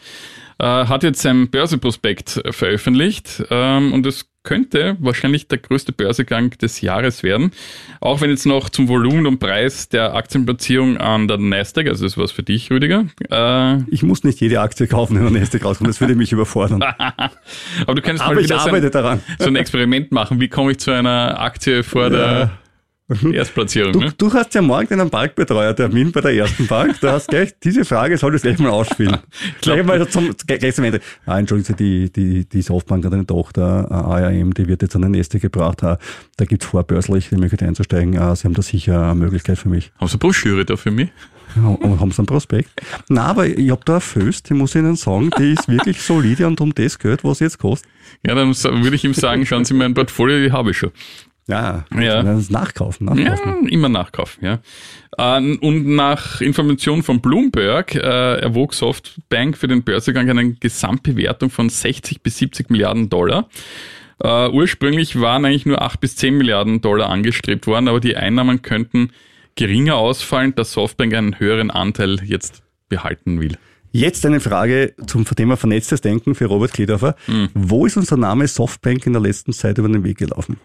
äh, hat jetzt sein Börseprospekt veröffentlicht ähm, und es könnte wahrscheinlich der größte Börsegang des Jahres werden. Auch wenn jetzt noch zum Volumen und Preis der Aktienplatzierung an der Nasdaq, also das ist was für dich, Rüdiger. Äh,
Ich muss nicht jede Aktie kaufen, wenn der nächste rauskommt, das würde mich überfordern.
aber du kannst
Aber
mal
ich
wieder so
arbeite
ein,
daran.
so ein Experiment machen. Wie komme ich zu einer Aktie vor der Erstplatzierung?
Du,
Ne?
du hast ja morgen einen Parkbetreuertermin bei der ersten Bank. Du hast gleich diese Frage, solltest du gleich mal ausspielen. gleich mal zum, gleich zum Ende. Ah, entschuldigen Sie, die, die, die Softbank hat eine Tochter, äh, ARM, die wird jetzt an den Neste gebracht. Äh, Da gibt's vorbörslich die Möglichkeit einzusteigen. Äh, Sie haben da sicher eine Möglichkeit für mich.
Haben Sie eine Broschüre da für mich?
Ja, Und haben Sie einen Prospekt? Na, aber ich hab da eine Föst, die muss ich Ihnen sagen, die ist wirklich solide und um das Geld, was sie jetzt kostet.
Ja, dann würde ich ihm sagen, schauen Sie mein Portfolio, die habe ich schon.
Ja,
Ja.
das nachkaufen,
Ja,
nachkaufen.
immer nachkaufen, ja. Und nach Informationen von Bloomberg äh, erwog Softbank für den Börsegang eine Gesamtbewertung von 60 bis 70 Milliarden Dollar. Äh, ursprünglich waren eigentlich nur 8 bis 10 Milliarden Dollar angestrebt worden, aber die Einnahmen könnten geringer ausfallen, da Softbank einen höheren Anteil jetzt behalten will.
Jetzt eine Frage zum Thema vernetztes Denken für Robert Kledorfer.
Hm.
Wo ist unser Name Softbank in der letzten Zeit über den Weg gelaufen?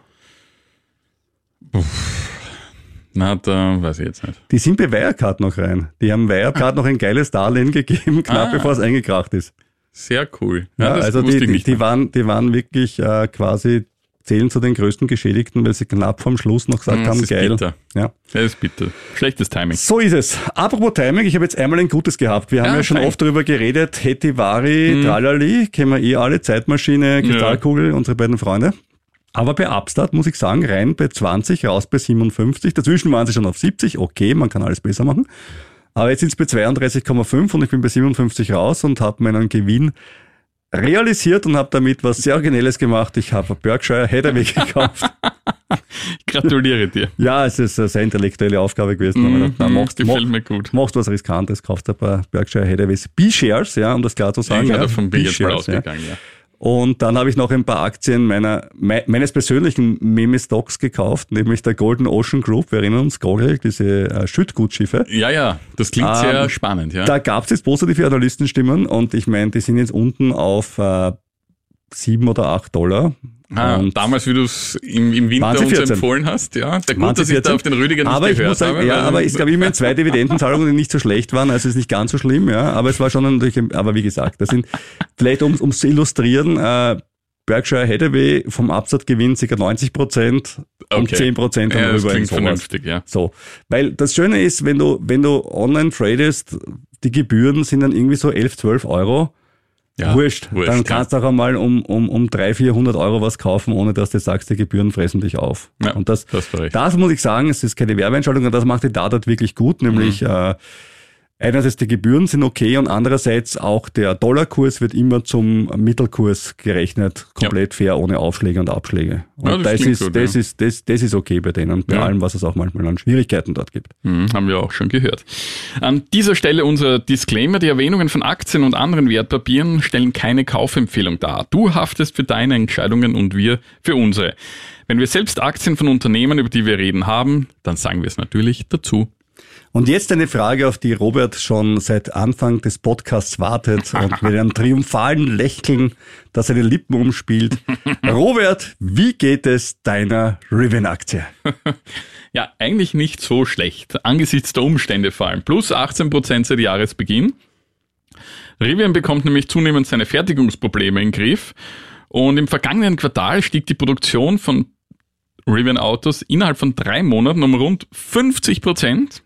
Na, da weiß ich jetzt nicht.
Die sind bei Wirecard noch rein. Die haben Wirecard noch ein geiles Darlehen gegeben, knapp
Ah.
bevor es eingekracht ist.
Sehr cool.
Ja,
das
also die, die, die, waren, die waren wirklich äh, quasi zählen zu den größten Geschädigten, weil sie knapp vorm Schluss noch gesagt
Mm, das
haben,
ist
geil.
bitter.
Ja.
Das ist bitter. Schlechtes Timing.
So ist es. Apropos Timing, ich habe jetzt einmal ein gutes gehabt. Wir haben
Ja,
ja, schon
fein.
oft darüber geredet. Hetivari, Tralali, kennen wir eh alle, Zeitmaschine, Kristallkugel, unsere beiden Freunde. Aber bei Upstart muss ich sagen, rein bei 20, raus bei 57. Dazwischen waren sie schon auf 70. Okay, man kann alles besser machen. Aber jetzt sind es bei 32,5 und ich bin bei 57 raus und habe meinen Gewinn realisiert und habe damit was sehr Originelles gemacht. Ich habe Berkshire Hathaway gekauft.
Ich gratuliere dir.
ja, es ist eine sehr intellektuelle Aufgabe gewesen. Dachte, na,
Mhm,
machst,
gefällt
mach-
mir gut.
machst was Riskantes, kaufst ein paar Berkshire Hathaways B-Shares, ja, um das klar zu sagen.
Ich
ja,
bin mal
B-Shares, ja.
ja.
Und dann habe ich noch ein paar Aktien meiner, me, meines persönlichen Meme-Stocks gekauft, nämlich der Golden Ocean Group. Wir erinnern uns, Gogel, diese äh, Schüttgutschiffe.
Ja, ja, das klingt
Ähm,
sehr spannend, ja.
Da gab es jetzt positive Analystenstimmen und ich meine, die sind jetzt unten auf äh, 7 oder 8 Dollar.
ah,
und
damals, wie du es im, im Winter uns
14?
empfohlen hast, ja. Der
sie
dass ich da
14?
auf den Rüdiger nicht
aber ich muss sagen,
habe.
ja, aber es gab immerhin zwei Dividendenzahlungen, die nicht so schlecht waren, also es ist nicht ganz so schlimm, ja. Aber es war schon natürlich, aber wie gesagt, das sind vielleicht um es zu illustrieren, äh, Berkshire Hathaway vom Absatzgewinn ca. 90 Prozent und
Okay.
10 Prozent
ja, das
darüber in
klingt vernünftig, ja.
So, weil das Schöne ist, wenn du, wenn du online tradest, die Gebühren sind dann irgendwie so 11, 12 Euro.
Ja
wurscht.
wurscht,
Dann
ja.
kannst du auch einmal um, um, um 300, 400 Euro was kaufen, ohne dass du sagst, die Gebühren fressen dich auf.
Ja,
und das,
das
das muss ich sagen, es ist keine Werbeentscheidung und das macht die Datat wirklich gut, nämlich
Mhm.
äh, einerseits die Gebühren sind okay und andererseits auch der Dollarkurs wird immer zum Mittelkurs gerechnet, komplett fair, ohne Aufschläge und Abschläge. Und
Ja, das
das, ist,
gut,
das,
ja.
ist, das, das ist okay bei denen, bei
Ja.
allem, was es auch manchmal an Schwierigkeiten dort gibt.
Hm, haben wir auch schon gehört. An dieser Stelle unser Disclaimer. Die Erwähnungen von Aktien und anderen Wertpapieren stellen keine Kaufempfehlung dar. Du haftest für deine Entscheidungen und wir für unsere. Wenn wir selbst Aktien von Unternehmen, über die wir reden, haben, dann sagen wir es natürlich dazu.
Und jetzt eine Frage, auf die Robert schon seit Anfang des Podcasts wartet und mit einem triumphalen Lächeln, das seine Lippen umspielt. Robert, wie geht es deiner Riven-Aktie?
Ja, eigentlich nicht so schlecht. Angesichts der Umstände vor allem. Plus 18% seit Jahresbeginn. Rivian bekommt nämlich zunehmend seine Fertigungsprobleme in den Griff und im vergangenen Quartal stieg die Produktion von Rivian Autos innerhalb von drei Monaten um rund 50 Prozent.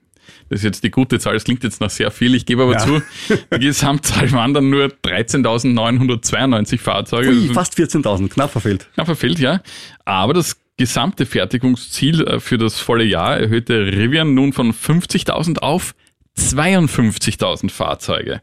Das ist jetzt die gute Zahl, das klingt jetzt nach sehr viel. Ich gebe aber
Ja.
zu, die Gesamtzahl waren dann nur 13.992 Fahrzeuge.
Ui,
ist
fast 14.000, knapp verfehlt.
knapp verfehlt, ja. Aber das gesamte Fertigungsziel äh, für das volle Jahr erhöhte Rivian nun von 50.000 auf 52.000 Fahrzeuge.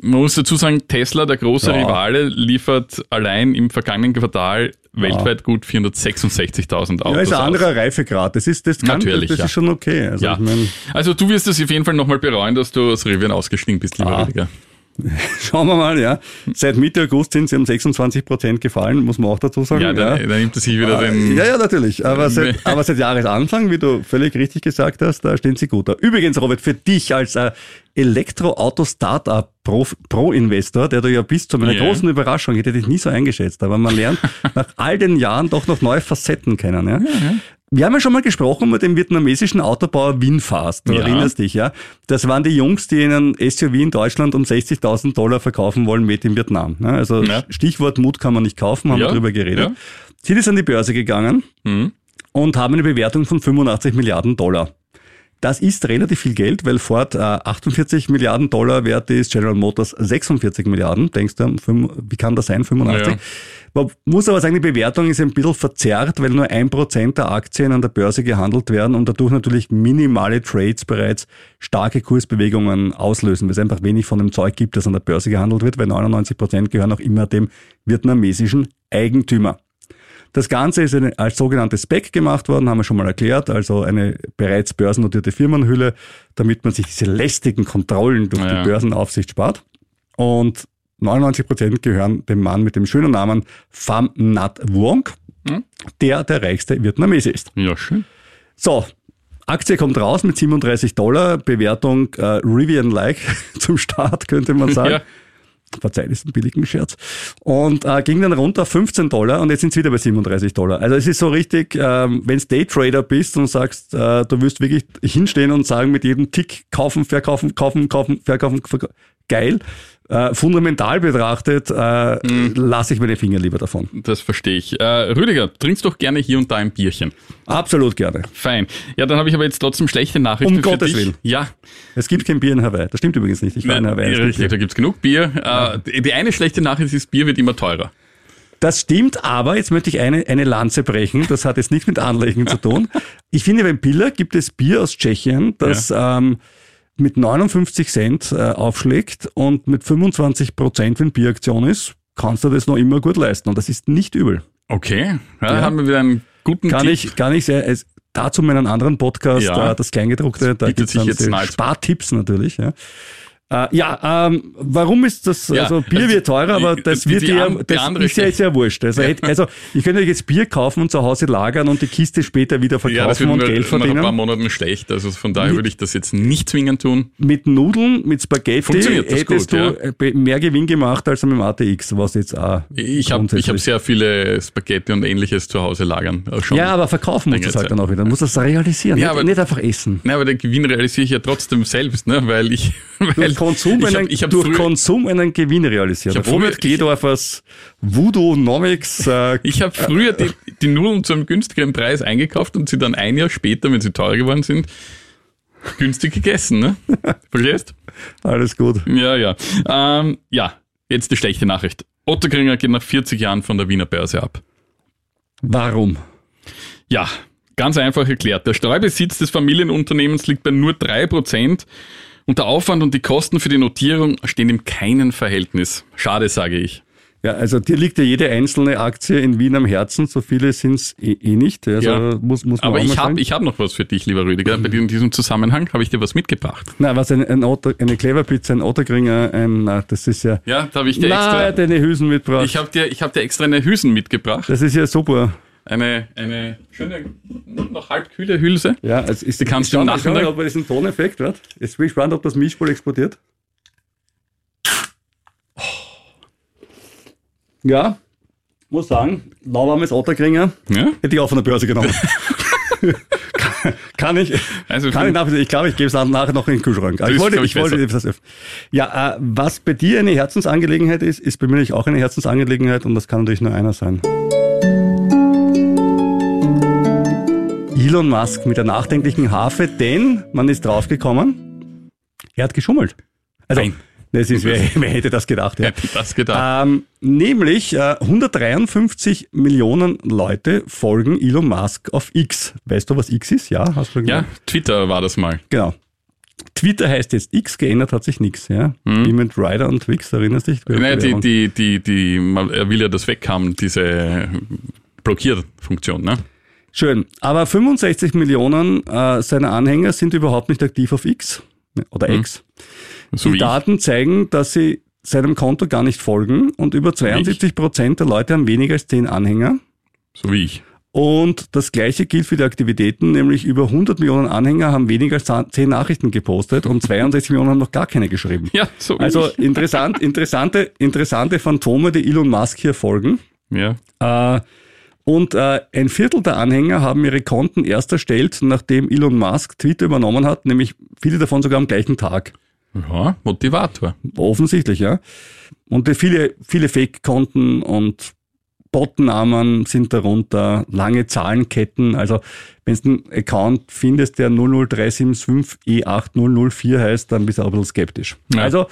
Man muss dazu sagen, Tesla, der große
Ja.
Rivale, liefert allein im vergangenen Quartal weltweit gut 466.000 Autos
Ja, ist ein
aus.
anderer Reifegrad. Das ist, das kann,
Natürlich,
das
ja.
ist schon okay. Also,
Ja.
ich mein,
Also du wirst es auf jeden Fall nochmal bereuen, dass du aus Rivian ausgestiegen bist, lieber
Ah.
Rüdiger.
schauen wir mal, ja. Seit Mitte August sind sie um 26 Prozent gefallen, muss man auch dazu sagen.
Ja, dann, dann nimmt er sich wieder den...
Ja, ja, natürlich. Aber seit, aber seit Jahresanfang, wie du völlig richtig gesagt hast, da stehen sie gut da. Übrigens, Robert, für dich als äh, Elektroauto-Startup Pro- Pro-Investor, der du ja bist, zu meiner
Ja.
großen Überraschung, ich hätte dich nie so eingeschätzt, aber man lernt nach all den Jahren doch noch neue Facetten kennen. Ja? Wir haben ja schon mal gesprochen mit dem vietnamesischen Autobauer Winfast. Du
Ja.
erinnerst dich, ja? Das waren die Jungs, die einen SUV in Deutschland um 60.000 Dollar verkaufen wollen, made in Vietnam. Ne? Also
Ja.
Stichwort Mut kann man nicht kaufen, haben
Ja.
wir drüber geredet.
Ja.
Sind jetzt an die Börse gegangen
Mhm.
und haben eine Bewertung von 85 Milliarden Dollar. Das ist relativ viel Geld, weil Ford äh, 48 Milliarden Dollar wert ist, General Motors 46 Milliarden. Denkst du, wie kann das sein, 85? Man muss aber sagen, die Bewertung ist ein bisschen verzerrt, weil nur ein Prozent der Aktien an der Börse gehandelt werden und dadurch natürlich minimale Trades bereits starke Kursbewegungen auslösen, weil es einfach wenig von dem Zeug gibt, das an der Börse gehandelt wird, weil 99 Prozent gehören auch immer dem vietnamesischen Eigentümer. Das Ganze ist als sogenanntes Spec gemacht worden, haben wir schon mal erklärt, also eine bereits börsennotierte Firmenhülle, damit man sich diese lästigen Kontrollen durch
Ja.
die Börsenaufsicht spart. Und 99 Prozent gehören dem Mann mit dem schönen Namen Pham Nhat Vuong,
Hm?
der der reichste Vietnamese ist.
Ja, schön.
So, Aktie kommt raus mit 37 Dollar, Bewertung äh, Rivian-like zum Start, könnte man sagen.
Ja.
Verzeiht, ist ein billigen Scherz. Und äh, ging dann runter auf 15 Dollar und jetzt sind es wieder bei 37 Dollar. Also es ist so richtig, ähm, wenn du Daytrader bist und sagst, äh, du wirst wirklich hinstehen und sagen mit jedem Tick kaufen, verkaufen, kaufen, kaufen, verkaufen, verkaufen. geil. Äh, fundamental betrachtet äh, lasse ich meine Finger lieber davon.
Das verstehe ich. Äh, Rüdiger, trinkst doch gerne hier und da ein Bierchen.
Absolut gerne.
Fein. Ja, dann habe ich aber jetzt trotzdem schlechte Nachrichten
Um Gottes
dich.
Willen.
Ja,
Es gibt kein Bier in Hawaii. Das stimmt übrigens nicht. Ich war in
nein,
Hawaii. Es gibt
richtig,
Bier.
da gibt's genug Bier. Äh, die eine schlechte Nachricht ist, Bier wird immer teurer.
Das stimmt, aber jetzt möchte ich eine, eine Lanze brechen. Das hat jetzt nichts mit Anlegen zu tun. Ich finde, beim Piller gibt es Bier aus Tschechien, das ähm, mit 59 Cent äh, aufschlägt und mit 25 Prozent, wenn Bieraktion ist, kannst du das noch immer gut leisten. Und das ist nicht übel.
Okay, ja,
Ja.
haben wir wieder einen guten
Kann
Tipp.
ich, kann ich sehr, es, dazu meinen anderen Podcast,
Ja.
äh, das Kleingedruckte, da gibt es dann. Spartipps natürlich. Ja. Äh, ja, ähm, warum ist das,
Ja,
also Bier
also
wird teurer, aber das
die-
wird
die
ja,
die
das
andere
ist ja jetzt ja wurscht. Also, hätte- also ich könnte jetzt Bier kaufen und zu Hause lagern und die Kiste später wieder
ja, das
verkaufen
wird
und Geld
nach ein paar
verdienen.
Monaten schlecht. Also von daher würde ich das jetzt nicht zwingend tun.
Mit Nudeln, mit Spaghetti
Funktioniert das
hättest
gut,
du
ja.
äh, mehr Gewinn gemacht als mit dem ATX, was jetzt auch
Ich habe ich hab sehr viele Spaghetti und ähnliches zu Hause lagern. Schon.
Ja, aber verkaufen es
Längere
halt dann auch wieder. Du musst das realisieren,
Ja,
nicht,
aber-
nicht einfach essen.
Nein, aber den Gewinn realisiere ich ja trotzdem selbst, ne? weil ich... Weil
Durch Konsum,
ich
einen,
hab, ich hab
durch
früher,
Konsum einen Gewinn realisieren.
Ich
Robert Gledorfers Voodoo-Nomics. Äh,
Ich habe früher die, die Nudeln zu einem günstigeren Preis eingekauft und sie dann ein Jahr später, wenn sie teurer geworden sind, günstig gegessen. Ne? Verstehst?
alles gut.
Ja, ja. Ähm, ja, jetzt die schlechte Nachricht. Otto Kringer geht nach 40 Jahren von der Wiener Börse ab.
Warum?
Ja, ganz einfach erklärt. Der Streubesitz des Familienunternehmens liegt bei nur 3% und der Aufwand und die Kosten für die Notierung stehen in keinem Verhältnis. Schade, sage ich.
Ja, also dir liegt ja jede einzelne Aktie in Wien am Herzen. So viele sind es eh, eh nicht. Also
Ja.
muss, muss man
Aber ich habe ich hab noch was für dich, lieber Rüdiger. Bei dir in diesem Zusammenhang habe ich dir was mitgebracht.
Na, was ein, ein Otto, eine Cleverpizza, ein Ottergringer, ein, na, das ist ja.
Ja, da habe ich dir
Na,
extra...
deine Hülsen mitgebracht.
Ich habe dir, ich hab dir extra eine Hülsen mitgebracht.
das ist ja super.
Eine, eine schöne, noch halb kühle Hülse.
Ja, also ist,
Die kannst du im Nachhinein-
ob man diesen Toneffekt wird. Jetzt bin ich gespannt, ob das Mischpult explodiert. Ja, muss sagen, lauwarmes Ottergringer
Ja?
hätte ich auch von der Börse genommen. kann ich,
Also
kann ich. Ich glaube, ich gebe es nachher noch in den Kühlschrank. Ich wollte,
ich,
ich wollte das öffnen. Ja, äh, was bei dir eine Herzensangelegenheit ist, ist bei mir natürlich auch eine Herzensangelegenheit und das kann natürlich nur einer sein. Elon Musk mit der nachdenklichen Harfe, denn man ist draufgekommen, er hat geschummelt. Also,
Nein.
das ist, wer, wer hätte das gedacht? Ja.
Hätte das gedacht.
Ähm, nämlich äh, 153 Millionen Leute folgen Elon Musk auf X. Weißt du, was X ist? Ja, hast du
ja,
gesagt?
Twitter war das mal.
Genau. Twitter heißt jetzt X, geändert hat sich nichts. Ja? Wie mit Ryder und Twix, erinnerst du dich?
Naja, die, die, die, die, man- er will ja das weghaben, diese Blockierfunktion, ne?
Schön. Aber 65 Millionen äh, seiner Anhänger sind überhaupt nicht aktiv auf X oder X.
So
die
wie ich.
Daten zeigen, dass sie seinem Konto gar nicht folgen und über 72 Prozent der Leute haben weniger als 10 Anhänger.
So wie ich.
Und das gleiche gilt für die Aktivitäten, nämlich über 100 Millionen Anhänger haben weniger als 10 Nachrichten gepostet und 62 Millionen haben noch gar keine geschrieben.
Ja, so wie
Also
ich.
interessant, interessante, interessante Phantome, die Elon Musk hier folgen.
Ja.
Äh, und äh, ein Viertel der Anhänger haben ihre Konten erst erstellt, nachdem Elon Musk Twitter übernommen hat, nämlich viele davon sogar am gleichen Tag.
ja, Motivator.
Offensichtlich, ja. Und viele, viele Fake-Konten und Botnamen sind darunter, lange Zahlenketten. Also wenn du einen Account findest, der 00375E8004 heißt, dann bist du auch ein bisschen skeptisch.
Ja.
Also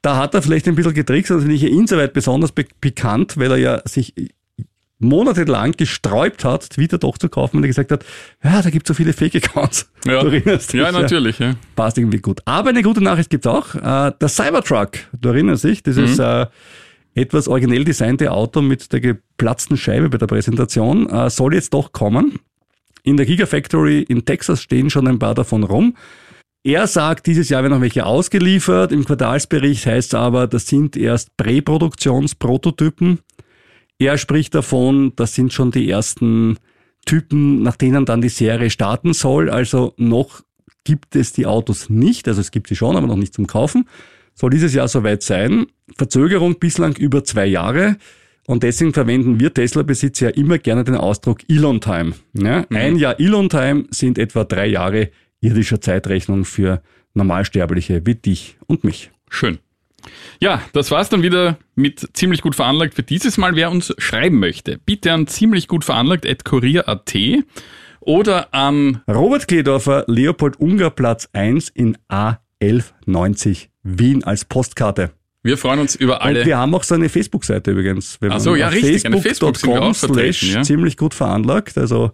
da hat er vielleicht ein bisschen getrickst, das finde ich insoweit besonders be pikant, weil er ja sich monatelang gesträubt hat, Twitter doch zu kaufen, weil er gesagt hat, ja, da gibt es so viele Fake-Accounts.
Ja,
Du erinnerst dich,
ja natürlich. Ja.
passt irgendwie gut. Aber eine gute Nachricht gibt's auch. Äh, der Cybertruck, du erinnerst dich, dieses äh, etwas originell designte Auto mit der geplatzten Scheibe bei der Präsentation, äh, soll jetzt doch kommen. In der Gigafactory in Texas stehen schon ein paar davon rum. Er sagt, dieses Jahr werden noch welche ausgeliefert. Im Quartalsbericht heißt es aber, das sind erst Präproduktionsprototypen. Er spricht davon, das sind schon die ersten Typen, nach denen dann die Serie starten soll. Also noch gibt es die Autos nicht, also es gibt sie schon, aber noch nicht zum Kaufen. Soll dieses Jahr soweit sein. Verzögerung bislang über zwei Jahre. Und deswegen verwenden wir Tesla-Besitzer ja immer gerne den Ausdruck Elon Time. Ja, Ein Jahr Elon Time sind etwa drei Jahre irdischer Zeitrechnung für Normalsterbliche wie dich und mich.
Schön. Ja, das war's dann wieder mit ziemlich gut veranlagt für dieses Mal. Wer uns schreiben möchte, bitte an ziemlich gut veranlagt at kurier.at oder an
Robert Kledorfer, Leopold Unger Platz 1 in A1190 Wien als Postkarte.
wir freuen uns über
Und
alle.
wir haben auch so eine Facebook-Seite übrigens. Wenn
Ach so, ja, richtig, eine Facebook
Facebook.com
vertreten,
slash
ja.
ziemlich gut veranlagt. Also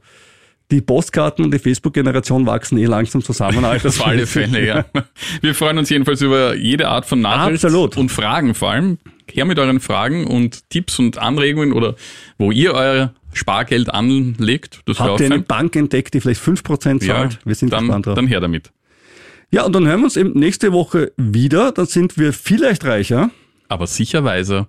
die Postkarten und die Facebook-Generation wachsen eh langsam zusammen. Also
Auf alle Fälle, ja. Wir freuen uns jedenfalls über jede Art von Nachricht
Absolut.
und Fragen vor allem. Her mit euren Fragen und Tipps und Anregungen oder wo ihr euer Spargeld anlegt. Das
Habt ihr eine
fein.
Bank entdeckt, die vielleicht 5%
Ja,
zahlt? wir sind
dann,
gespannt drauf.
dann her damit.
Ja, und dann hören wir uns eben nächste Woche wieder. Dann sind wir vielleicht reicher.
Aber sicher weiser.